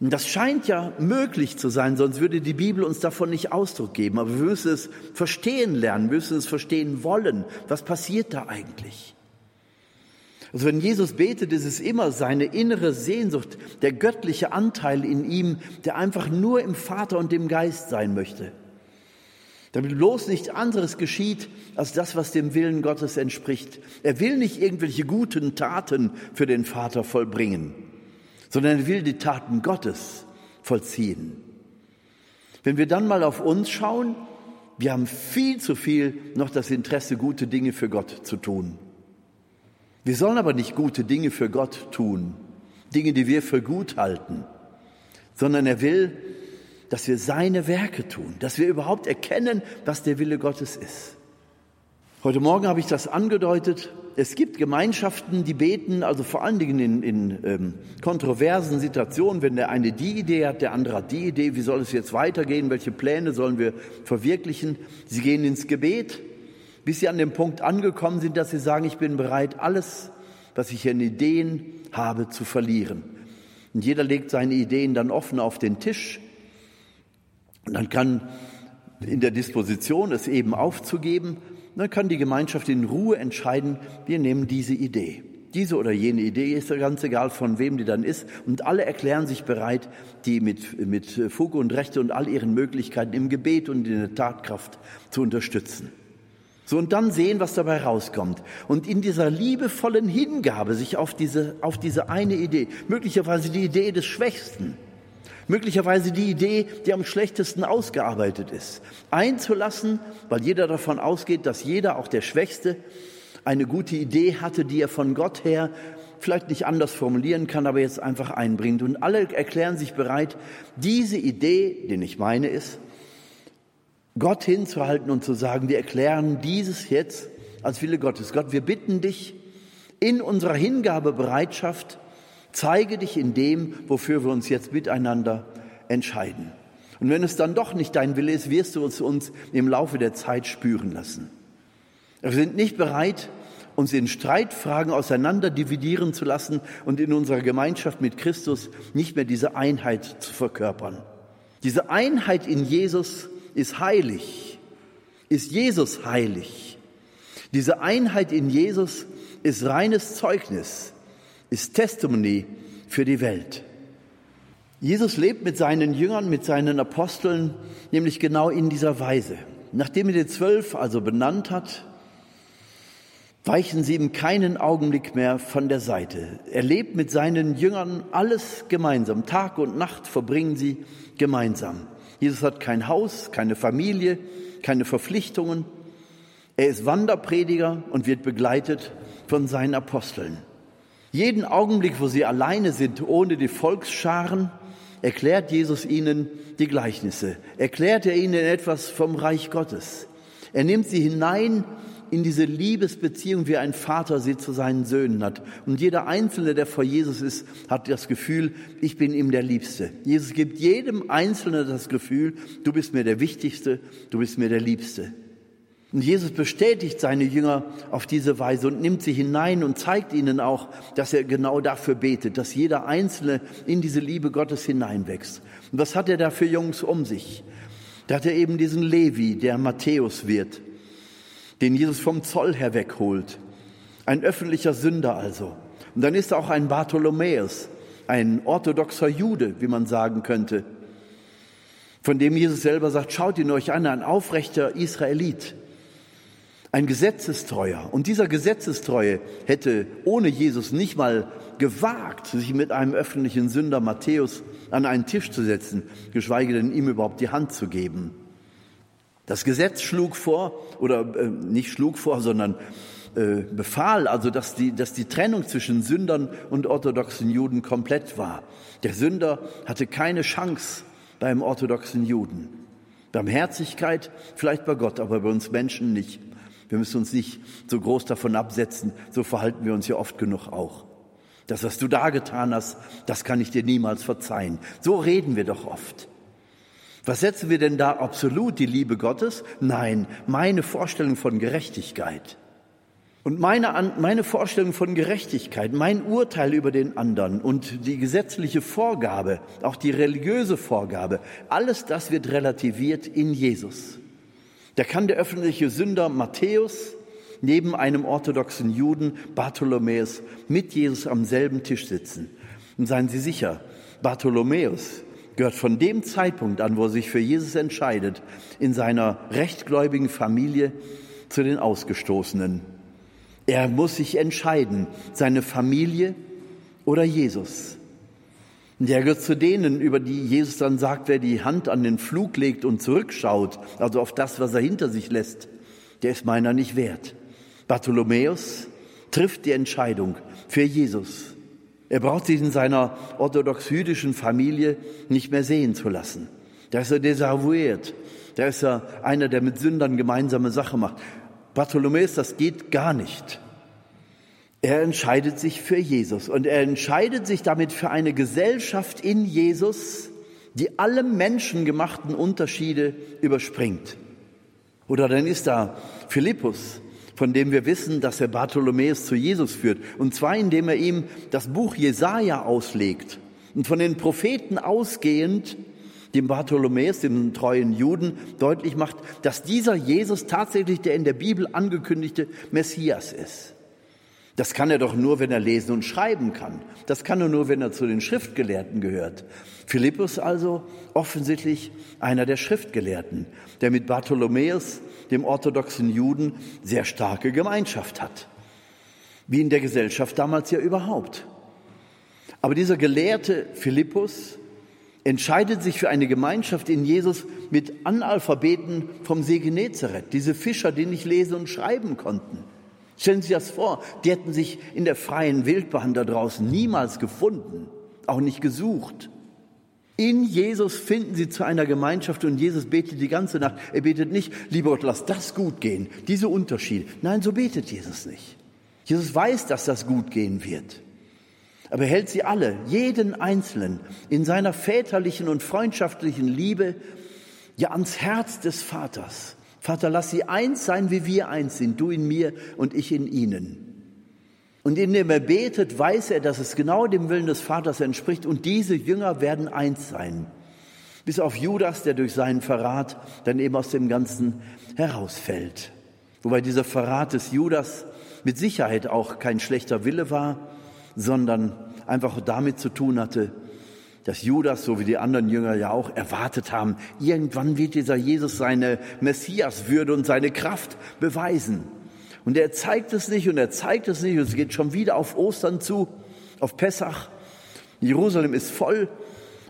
[SPEAKER 1] Das scheint ja möglich zu sein, sonst würde die Bibel uns davon nicht Ausdruck geben. Aber wir müssen es verstehen lernen, wir müssen es verstehen wollen. Was passiert da eigentlich? Also wenn Jesus betet, ist es immer seine innere Sehnsucht, der göttliche Anteil in ihm, der einfach nur im Vater und dem Geist sein möchte. Damit bloß nichts anderes geschieht als das, was dem Willen Gottes entspricht. Er will nicht irgendwelche guten Taten für den Vater vollbringen, sondern er will die Taten Gottes vollziehen. Wenn wir dann mal auf uns schauen, wir haben viel zu viel noch das Interesse, gute Dinge für Gott zu tun. Wir sollen aber nicht gute Dinge für Gott tun, Dinge, die wir für gut halten, sondern er will, dass wir seine Werke tun, dass wir überhaupt erkennen, was der Wille Gottes ist. Heute Morgen habe ich das angedeutet. Es gibt Gemeinschaften, die beten, also vor allen Dingen in, in ähm, kontroversen Situationen, wenn der eine die Idee hat, der andere hat die Idee, wie soll es jetzt weitergehen, welche Pläne sollen wir verwirklichen. Sie gehen ins Gebet bis sie an dem Punkt angekommen sind, dass sie sagen, ich bin bereit, alles, was ich in Ideen habe, zu verlieren. Und jeder legt seine Ideen dann offen auf den Tisch. Und dann kann in der Disposition, es eben aufzugeben, dann kann die Gemeinschaft in Ruhe entscheiden, wir nehmen diese Idee. Diese oder jene Idee ist ja ganz egal, von wem die dann ist. Und alle erklären sich bereit, die mit, mit Fug und Rechte und all ihren Möglichkeiten im Gebet und in der Tatkraft zu unterstützen. So, und dann sehen, was dabei rauskommt. Und in dieser liebevollen Hingabe sich auf diese, auf diese eine Idee, möglicherweise die Idee des Schwächsten, möglicherweise die Idee, die am schlechtesten ausgearbeitet ist, einzulassen, weil jeder davon ausgeht, dass jeder, auch der Schwächste, eine gute Idee hatte, die er von Gott her vielleicht nicht anders formulieren kann, aber jetzt einfach einbringt. Und alle erklären sich bereit, diese Idee, die nicht meine ist, Gott hinzuhalten und zu sagen, wir erklären dieses jetzt als Wille Gottes. Gott, wir bitten dich in unserer Hingabebereitschaft, zeige dich in dem, wofür wir uns jetzt miteinander entscheiden. Und wenn es dann doch nicht dein Wille ist, wirst du es uns im Laufe der Zeit spüren lassen. Wir sind nicht bereit, uns in Streitfragen auseinander dividieren zu lassen und in unserer Gemeinschaft mit Christus nicht mehr diese Einheit zu verkörpern. Diese Einheit in Jesus ist heilig, ist Jesus heilig. Diese Einheit in Jesus ist reines Zeugnis, ist Testimony für die Welt. Jesus lebt mit seinen Jüngern, mit seinen Aposteln, nämlich genau in dieser Weise. Nachdem er die zwölf also benannt hat, weichen sie ihm keinen Augenblick mehr von der Seite. Er lebt mit seinen Jüngern alles gemeinsam. Tag und Nacht verbringen sie gemeinsam. Jesus hat kein Haus, keine Familie, keine Verpflichtungen. Er ist Wanderprediger und wird begleitet von seinen Aposteln. Jeden Augenblick, wo sie alleine sind, ohne die Volksscharen, erklärt Jesus ihnen die Gleichnisse, erklärt er ihnen etwas vom Reich Gottes. Er nimmt sie hinein in diese Liebesbeziehung, wie ein Vater sie zu seinen Söhnen hat. Und jeder Einzelne, der vor Jesus ist, hat das Gefühl, ich bin ihm der Liebste. Jesus gibt jedem Einzelnen das Gefühl, du bist mir der Wichtigste, du bist mir der Liebste. Und Jesus bestätigt seine Jünger auf diese Weise und nimmt sie hinein und zeigt ihnen auch, dass er genau dafür betet, dass jeder Einzelne in diese Liebe Gottes hineinwächst. Und was hat er da für Jungs um sich? Da hat er eben diesen Levi, der Matthäus wird den Jesus vom Zoll her wegholt. Ein öffentlicher Sünder also. Und dann ist auch ein Bartholomäus, ein orthodoxer Jude, wie man sagen könnte, von dem Jesus selber sagt, schaut ihn euch an, ein aufrechter Israelit, ein Gesetzestreuer. Und dieser Gesetzestreue hätte ohne Jesus nicht mal gewagt, sich mit einem öffentlichen Sünder Matthäus an einen Tisch zu setzen, geschweige denn ihm überhaupt die Hand zu geben. Das Gesetz schlug vor, oder äh, nicht schlug vor, sondern äh, befahl also, dass die, dass die Trennung zwischen Sündern und orthodoxen Juden komplett war. Der Sünder hatte keine Chance beim orthodoxen Juden. Barmherzigkeit vielleicht bei Gott, aber bei uns Menschen nicht. Wir müssen uns nicht so groß davon absetzen, so verhalten wir uns ja oft genug auch. Das, was du da getan hast, das kann ich dir niemals verzeihen. So reden wir doch oft. Was setzen wir denn da absolut? Die Liebe Gottes? Nein, meine Vorstellung von Gerechtigkeit. Und meine, meine Vorstellung von Gerechtigkeit, mein Urteil über den anderen und die gesetzliche Vorgabe, auch die religiöse Vorgabe, alles das wird relativiert in Jesus. Da kann der öffentliche Sünder Matthäus neben einem orthodoxen Juden Bartholomäus mit Jesus am selben Tisch sitzen. Und seien Sie sicher, Bartholomäus gehört von dem Zeitpunkt an, wo er sich für Jesus entscheidet, in seiner rechtgläubigen Familie zu den Ausgestoßenen. Er muss sich entscheiden, seine Familie oder Jesus. Und er gehört zu denen, über die Jesus dann sagt, wer die Hand an den Flug legt und zurückschaut, also auf das, was er hinter sich lässt, der ist meiner nicht wert. Bartholomäus trifft die Entscheidung für Jesus. Er braucht sich in seiner orthodox-jüdischen Familie nicht mehr sehen zu lassen. Da ist er desavouiert. Da ist er einer, der mit Sündern gemeinsame Sache macht. Bartholomäus, das geht gar nicht. Er entscheidet sich für Jesus und er entscheidet sich damit für eine Gesellschaft in Jesus, die alle menschengemachten Unterschiede überspringt. Oder dann ist da Philippus, von dem wir wissen, dass er Bartholomäus zu Jesus führt. Und zwar indem er ihm das Buch Jesaja auslegt. Und von den Propheten ausgehend dem Bartholomäus, dem treuen Juden, deutlich macht, dass dieser Jesus tatsächlich der in der Bibel angekündigte Messias ist. Das kann er doch nur, wenn er lesen und schreiben kann. Das kann er nur, wenn er zu den Schriftgelehrten gehört. Philippus also offensichtlich einer der Schriftgelehrten, der mit Bartholomäus, dem orthodoxen Juden, sehr starke Gemeinschaft hat. Wie in der Gesellschaft damals ja überhaupt. Aber dieser gelehrte Philippus entscheidet sich für eine Gemeinschaft in Jesus mit Analphabeten vom See Genezareth, diese Fischer, die nicht lesen und schreiben konnten. Stellen Sie sich das vor, die hätten sich in der freien Wildbahn da draußen niemals gefunden, auch nicht gesucht. In Jesus finden sie zu einer Gemeinschaft und Jesus betet die ganze Nacht. Er betet nicht, lieber Gott, lass das gut gehen, diese Unterschiede. Nein, so betet Jesus nicht. Jesus weiß, dass das gut gehen wird aber er hält sie alle, jeden Einzelnen, in seiner väterlichen und freundschaftlichen Liebe ja ans Herz des Vaters. Vater, lass sie eins sein, wie wir eins sind, du in mir und ich in ihnen. Und indem er betet, weiß er, dass es genau dem Willen des Vaters entspricht und diese Jünger werden eins sein. Bis auf Judas, der durch seinen Verrat dann eben aus dem Ganzen herausfällt. Wobei dieser Verrat des Judas mit Sicherheit auch kein schlechter Wille war, sondern einfach damit zu tun hatte, dass Judas, so wie die anderen Jünger ja auch erwartet haben, irgendwann wird dieser Jesus seine Messiaswürde und seine Kraft beweisen. Und er zeigt es nicht und er zeigt es nicht und es geht schon wieder auf Ostern zu, auf Pessach. Jerusalem ist voll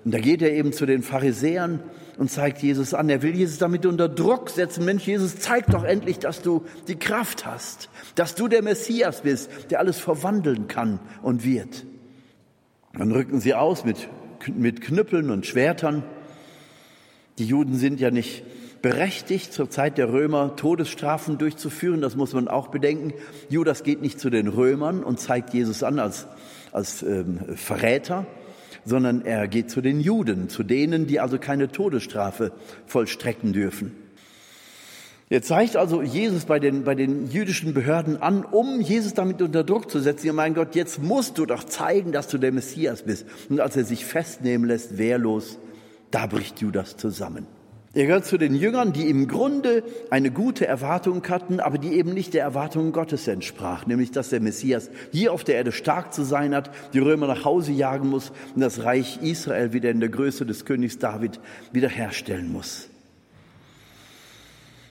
[SPEAKER 1] und da geht er eben zu den Pharisäern und zeigt Jesus an. Er will Jesus damit unter Druck setzen. Mensch, Jesus, zeig doch endlich, dass du die Kraft hast, dass du der Messias bist, der alles verwandeln kann und wird. Dann rücken sie aus mit, mit Knüppeln und Schwertern. Die Juden sind ja nicht berechtigt, zur Zeit der Römer Todesstrafen durchzuführen. Das muss man auch bedenken. Judas geht nicht zu den Römern und zeigt Jesus an als, als ähm, Verräter, sondern er geht zu den Juden, zu denen, die also keine Todesstrafe vollstrecken dürfen. Er zeigt also Jesus bei den, bei den jüdischen Behörden an, um Jesus damit unter Druck zu setzen. Ja, mein Gott, jetzt musst du doch zeigen, dass du der Messias bist. Und als er sich festnehmen lässt, wehrlos, da bricht Judas zusammen. Er gehört zu den Jüngern, die im Grunde eine gute Erwartung hatten, aber die eben nicht der Erwartung Gottes entsprach, nämlich dass der Messias hier auf der Erde stark zu sein hat, die Römer nach Hause jagen muss und das Reich Israel wieder in der Größe des Königs David wiederherstellen muss.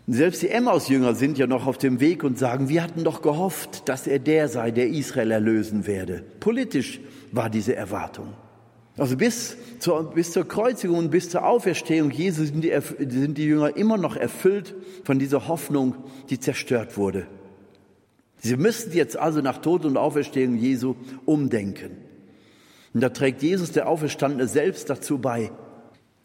[SPEAKER 1] Selbst die Emmaus-Jünger sind ja noch auf dem Weg und sagen, wir hatten doch gehofft, dass er der sei, der Israel erlösen werde. Politisch war diese Erwartung. Also bis zur, bis zur Kreuzigung und bis zur Auferstehung Jesu sind die, sind die Jünger immer noch erfüllt von dieser Hoffnung, die zerstört wurde. Sie müssen jetzt also nach Tod und Auferstehung Jesu umdenken. Und da trägt Jesus, der Auferstandene, selbst dazu bei.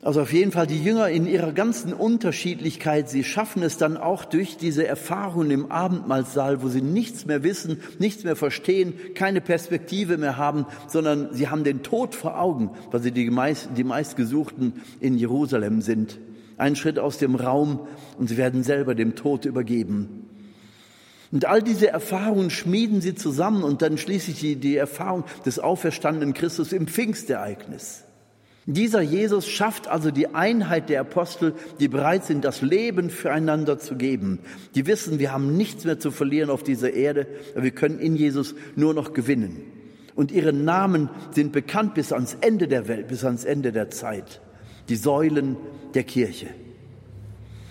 [SPEAKER 1] Also auf jeden Fall die Jünger in ihrer ganzen Unterschiedlichkeit, sie schaffen es dann auch durch diese Erfahrungen im Abendmahlsaal, wo sie nichts mehr wissen, nichts mehr verstehen, keine Perspektive mehr haben, sondern sie haben den Tod vor Augen, weil sie die, meist, die meistgesuchten in Jerusalem sind. Ein Schritt aus dem Raum und sie werden selber dem Tod übergeben. Und all diese Erfahrungen schmieden sie zusammen und dann schließlich die, die Erfahrung des auferstandenen Christus im Pfingstereignis. Dieser Jesus schafft also die Einheit der Apostel, die bereit sind, das Leben füreinander zu geben. Die wissen, wir haben nichts mehr zu verlieren auf dieser Erde, wir können in Jesus nur noch gewinnen. Und ihre Namen sind bekannt bis ans Ende der Welt, bis ans Ende der Zeit. Die Säulen der Kirche.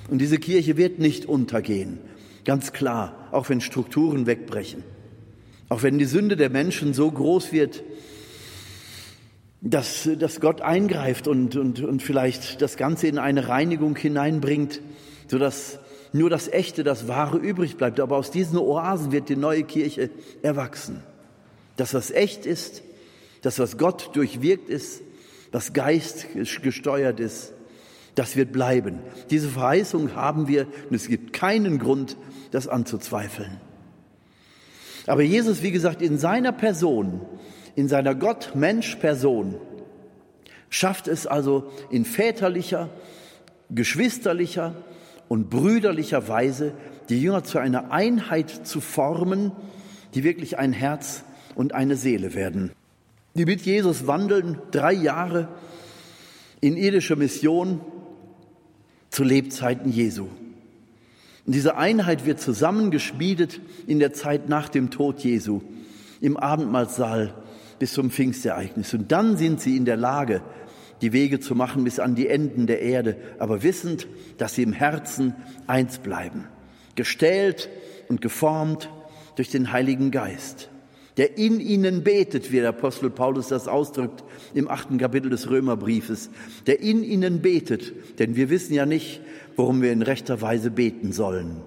[SPEAKER 1] Und diese Kirche wird nicht untergehen, ganz klar, auch wenn Strukturen wegbrechen. Auch wenn die Sünde der Menschen so groß wird, dass, dass Gott eingreift und, und, und vielleicht das Ganze in eine Reinigung hineinbringt, sodass nur das Echte, das Wahre übrig bleibt. Aber aus diesen Oasen wird die neue Kirche erwachsen. Das, was echt ist, das, was Gott durchwirkt ist, was Geist gesteuert ist, das wird bleiben. Diese Verheißung haben wir und es gibt keinen Grund, das anzuzweifeln. Aber Jesus, wie gesagt, in seiner Person in seiner Gott-Mensch-Person schafft es also in väterlicher, geschwisterlicher und brüderlicher Weise, die Jünger zu einer Einheit zu formen, die wirklich ein Herz und eine Seele werden. Die mit Jesus wandeln drei Jahre in irdischer Mission zu Lebzeiten Jesu. Und diese Einheit wird zusammengeschmiedet in der Zeit nach dem Tod Jesu, im Abendmahlsaal bis zum Pfingstereignis. Und dann sind sie in der Lage, die Wege zu machen bis an die Enden der Erde, aber wissend, dass sie im Herzen eins bleiben, gestählt und geformt durch den Heiligen Geist, der in ihnen betet, wie der Apostel Paulus das ausdrückt im achten Kapitel des Römerbriefes, der in ihnen betet, denn wir wissen ja nicht, worum wir in rechter Weise beten sollen.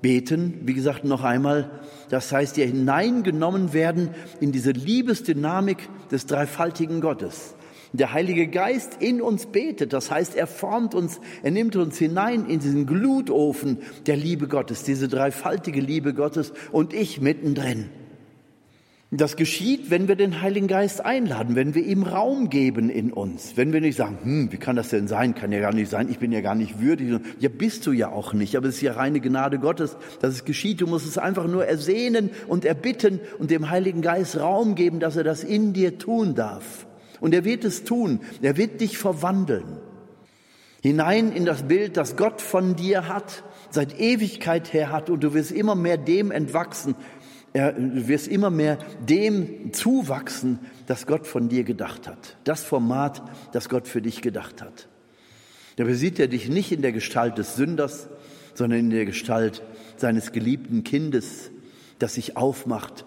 [SPEAKER 1] Beten, wie gesagt, noch einmal, das heißt ja hineingenommen werden in diese Liebesdynamik des dreifaltigen Gottes. Der Heilige Geist in uns betet, das heißt, er formt uns, er nimmt uns hinein in diesen Glutofen der Liebe Gottes, diese dreifaltige Liebe Gottes und ich mittendrin. Das geschieht, wenn wir den Heiligen Geist einladen, wenn wir ihm Raum geben in uns. Wenn wir nicht sagen, hm, wie kann das denn sein? Kann ja gar nicht sein, ich bin ja gar nicht würdig. Ja, bist du ja auch nicht, aber es ist ja reine Gnade Gottes, dass es geschieht. Du musst es einfach nur ersehnen und erbitten und dem Heiligen Geist Raum geben, dass er das in dir tun darf. Und er wird es tun. Er wird dich verwandeln. Hinein in das Bild, das Gott von dir hat, seit Ewigkeit her hat und du wirst immer mehr dem entwachsen, er, du wirst immer mehr dem zuwachsen, das Gott von dir gedacht hat. Das Format, das Gott für dich gedacht hat. Dabei sieht er dich nicht in der Gestalt des Sünders, sondern in der Gestalt seines geliebten Kindes, das sich aufmacht,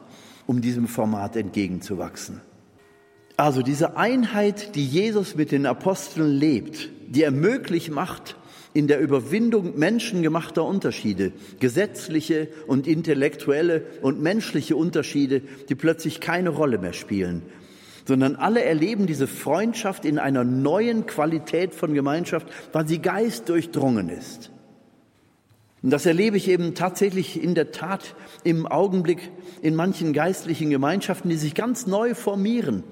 [SPEAKER 1] um diesem Format entgegenzuwachsen. Also diese Einheit, die Jesus mit den Aposteln lebt, die er möglich macht, in der Überwindung menschengemachter Unterschiede, gesetzliche und intellektuelle und menschliche Unterschiede, die plötzlich keine Rolle mehr spielen, sondern alle erleben diese Freundschaft in einer neuen Qualität von Gemeinschaft, weil sie Geist durchdrungen ist. Und das erlebe ich eben tatsächlich in der Tat im Augenblick in manchen geistlichen Gemeinschaften, die sich ganz neu formieren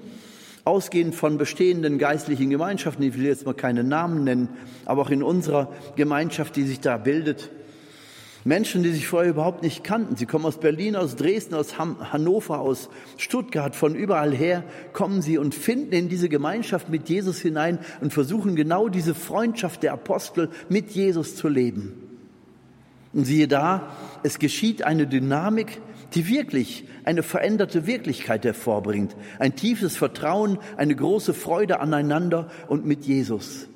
[SPEAKER 1] ausgehend von bestehenden geistlichen Gemeinschaften, ich will jetzt mal keine Namen nennen, aber auch in unserer Gemeinschaft, die sich da bildet, Menschen, die sich vorher überhaupt nicht kannten. Sie kommen aus Berlin, aus Dresden, aus Hannover, aus Stuttgart, von überall her kommen sie und finden in diese Gemeinschaft mit Jesus hinein und versuchen genau diese Freundschaft der Apostel mit Jesus zu leben. Und siehe da, es geschieht eine Dynamik, die wirklich eine veränderte Wirklichkeit hervorbringt. Ein tiefes Vertrauen, eine große Freude aneinander und mit Jesus.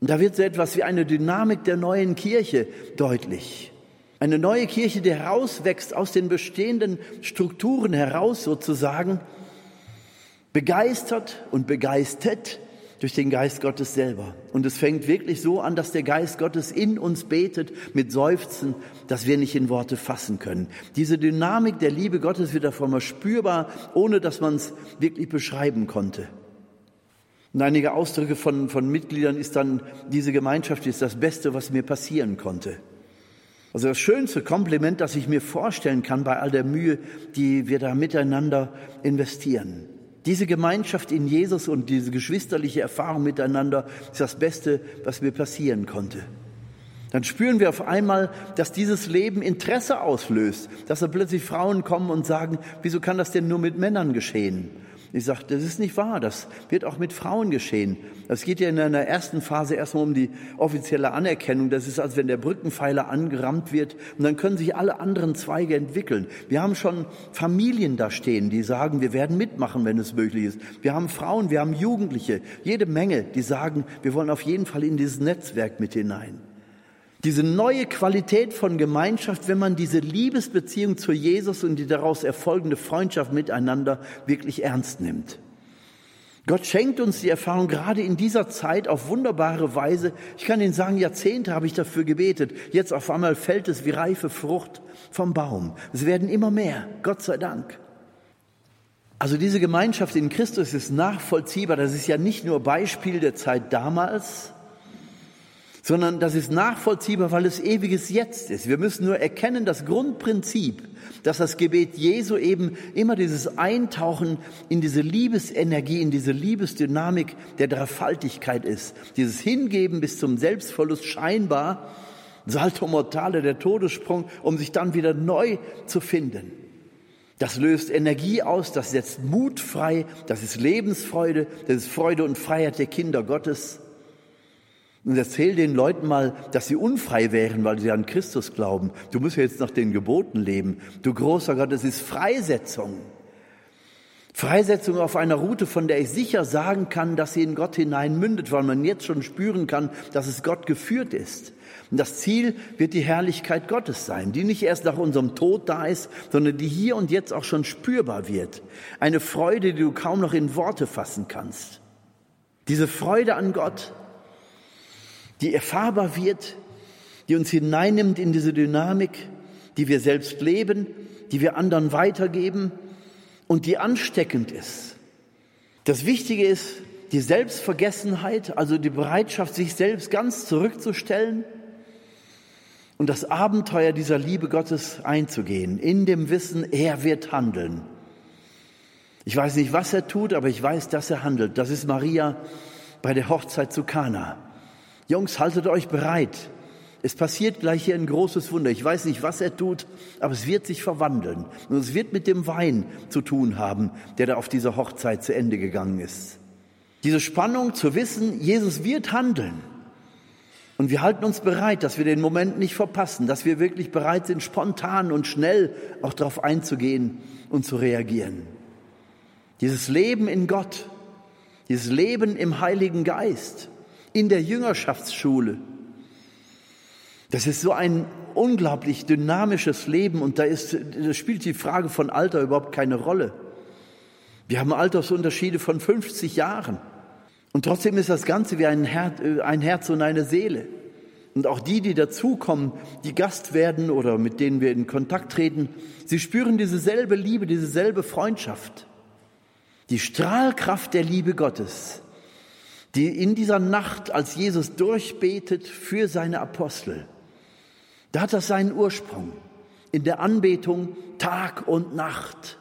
[SPEAKER 1] Und da wird so etwas wie eine Dynamik der neuen Kirche deutlich. Eine neue Kirche, die herauswächst aus den bestehenden Strukturen heraus sozusagen, begeistert und begeistert durch den Geist Gottes selber. Und es fängt wirklich so an, dass der Geist Gottes in uns betet mit Seufzen, dass wir nicht in Worte fassen können. Diese Dynamik der Liebe Gottes wird davon mal spürbar, ohne dass man es wirklich beschreiben konnte. Und einige Ausdrücke von, von Mitgliedern ist dann, diese Gemeinschaft ist das Beste, was mir passieren konnte. Also das schönste Kompliment, das ich mir vorstellen kann bei all der Mühe, die wir da miteinander investieren. Diese Gemeinschaft in Jesus und diese geschwisterliche Erfahrung miteinander ist das Beste, was mir passieren konnte. Dann spüren wir auf einmal, dass dieses Leben Interesse auslöst, dass da plötzlich Frauen kommen und sagen, wieso kann das denn nur mit Männern geschehen? Ich sage, das ist nicht wahr, das wird auch mit Frauen geschehen. Es geht ja in einer ersten Phase erstmal um die offizielle Anerkennung. Das ist, als wenn der Brückenpfeiler angerammt wird und dann können sich alle anderen Zweige entwickeln. Wir haben schon Familien da stehen, die sagen, wir werden mitmachen, wenn es möglich ist. Wir haben Frauen, wir haben Jugendliche, jede Menge, die sagen, wir wollen auf jeden Fall in dieses Netzwerk mit hinein. Diese neue Qualität von Gemeinschaft, wenn man diese Liebesbeziehung zu Jesus und die daraus erfolgende Freundschaft miteinander wirklich ernst nimmt. Gott schenkt uns die Erfahrung gerade in dieser Zeit auf wunderbare Weise. Ich kann Ihnen sagen, Jahrzehnte habe ich dafür gebetet. Jetzt auf einmal fällt es wie reife Frucht vom Baum. Es werden immer mehr, Gott sei Dank. Also diese Gemeinschaft in Christus ist nachvollziehbar. Das ist ja nicht nur Beispiel der Zeit damals, sondern das ist nachvollziehbar, weil es ewiges Jetzt ist. Wir müssen nur erkennen, das Grundprinzip, dass das Gebet Jesu eben immer dieses Eintauchen in diese Liebesenergie, in diese Liebesdynamik der Dreifaltigkeit ist. Dieses Hingeben bis zum Selbstverlust scheinbar, Salto Mortale, der Todessprung, um sich dann wieder neu zu finden. Das löst Energie aus, das setzt Mut frei, das ist Lebensfreude, das ist Freude und Freiheit der Kinder Gottes. Und erzähl den Leuten mal, dass sie unfrei wären, weil sie an Christus glauben. Du musst ja jetzt nach den Geboten leben. Du großer Gott, es ist Freisetzung. Freisetzung auf einer Route, von der ich sicher sagen kann, dass sie in Gott hinein mündet, weil man jetzt schon spüren kann, dass es Gott geführt ist. Und das Ziel wird die Herrlichkeit Gottes sein, die nicht erst nach unserem Tod da ist, sondern die hier und jetzt auch schon spürbar wird. Eine Freude, die du kaum noch in Worte fassen kannst. Diese Freude an Gott, die erfahrbar wird, die uns hineinnimmt in diese Dynamik, die wir selbst leben, die wir anderen weitergeben und die ansteckend ist. Das Wichtige ist die Selbstvergessenheit, also die Bereitschaft, sich selbst ganz zurückzustellen und das Abenteuer dieser Liebe Gottes einzugehen, in dem Wissen, er wird handeln. Ich weiß nicht, was er tut, aber ich weiß, dass er handelt. Das ist Maria bei der Hochzeit zu Kana. Jungs, haltet euch bereit. Es passiert gleich hier ein großes Wunder. Ich weiß nicht, was er tut, aber es wird sich verwandeln. Und es wird mit dem Wein zu tun haben, der da auf dieser Hochzeit zu Ende gegangen ist. Diese Spannung zu wissen, Jesus wird handeln. Und wir halten uns bereit, dass wir den Moment nicht verpassen, dass wir wirklich bereit sind, spontan und schnell auch darauf einzugehen und zu reagieren. Dieses Leben in Gott, dieses Leben im Heiligen Geist, in der Jüngerschaftsschule. Das ist so ein unglaublich dynamisches Leben und da, ist, da spielt die Frage von Alter überhaupt keine Rolle. Wir haben Altersunterschiede von 50 Jahren. Und trotzdem ist das Ganze wie ein Herz, ein Herz und eine Seele. Und auch die, die dazukommen, die Gast werden oder mit denen wir in Kontakt treten, sie spüren diese selbe Liebe, diese selbe Freundschaft. Die Strahlkraft der Liebe Gottes die in dieser Nacht, als Jesus durchbetet für seine Apostel, da hat das seinen Ursprung in der Anbetung Tag und Nacht.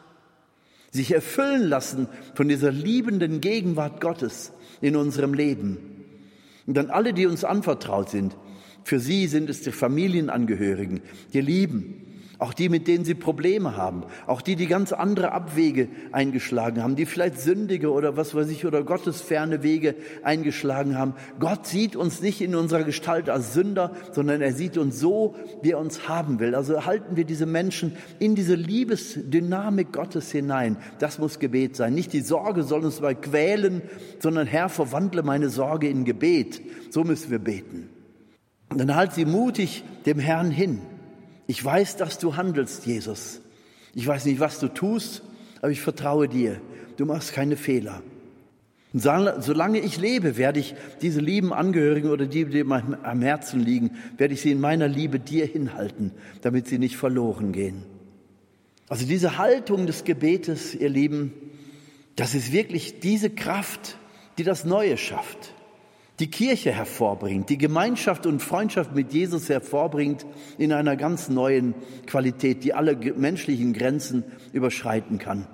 [SPEAKER 1] Sich erfüllen lassen von dieser liebenden Gegenwart Gottes in unserem Leben. Und dann alle, die uns anvertraut sind, für sie sind es die Familienangehörigen, die Lieben, auch die, mit denen sie Probleme haben, auch die, die ganz andere Abwege eingeschlagen haben, die vielleicht sündige oder was weiß ich oder gottesferne Wege eingeschlagen haben. Gott sieht uns nicht in unserer Gestalt als Sünder, sondern er sieht uns so, wie er uns haben will. Also halten wir diese Menschen in diese Liebesdynamik Gottes hinein. Das muss Gebet sein. Nicht die Sorge soll uns mal quälen, sondern Herr, verwandle meine Sorge in Gebet. So müssen wir beten. Und dann halt sie mutig dem Herrn hin. Ich weiß, dass du handelst, Jesus. Ich weiß nicht, was du tust, aber ich vertraue dir. Du machst keine Fehler. Und solange ich lebe, werde ich diese lieben Angehörigen oder die, die mir am Herzen liegen, werde ich sie in meiner Liebe dir hinhalten, damit sie nicht verloren gehen. Also diese Haltung des Gebetes, ihr Lieben, das ist wirklich diese Kraft, die das Neue schafft die Kirche hervorbringt, die Gemeinschaft und Freundschaft mit Jesus hervorbringt in einer ganz neuen Qualität, die alle menschlichen Grenzen überschreiten kann.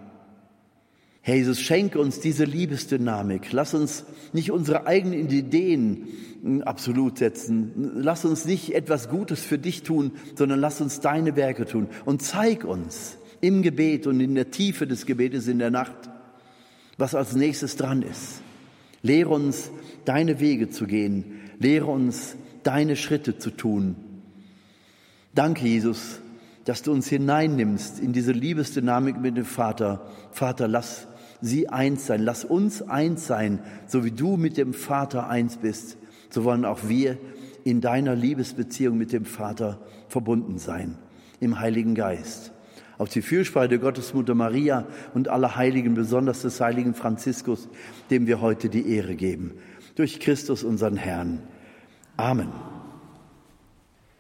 [SPEAKER 1] Herr Jesus, schenke uns diese Liebesdynamik. Lass uns nicht unsere eigenen Ideen hm, absolut setzen. Lass uns nicht etwas Gutes für dich tun, sondern lass uns deine Werke tun. Und zeig uns im Gebet und in der Tiefe des Gebetes in der Nacht, was als nächstes dran ist. Lehre uns, deine Wege zu gehen. Lehre uns, deine Schritte zu tun. Danke, Jesus, dass du uns hineinnimmst in diese Liebesdynamik mit dem Vater. Vater, lass sie eins sein. Lass uns eins sein, so wie du mit dem Vater eins bist. So wollen auch wir in deiner Liebesbeziehung mit dem Vater verbunden sein, im Heiligen Geist. Auf die der Gottesmutter Maria und aller Heiligen, besonders des heiligen Franziskus, dem wir heute die Ehre geben. Durch Christus, unseren Herrn. Amen.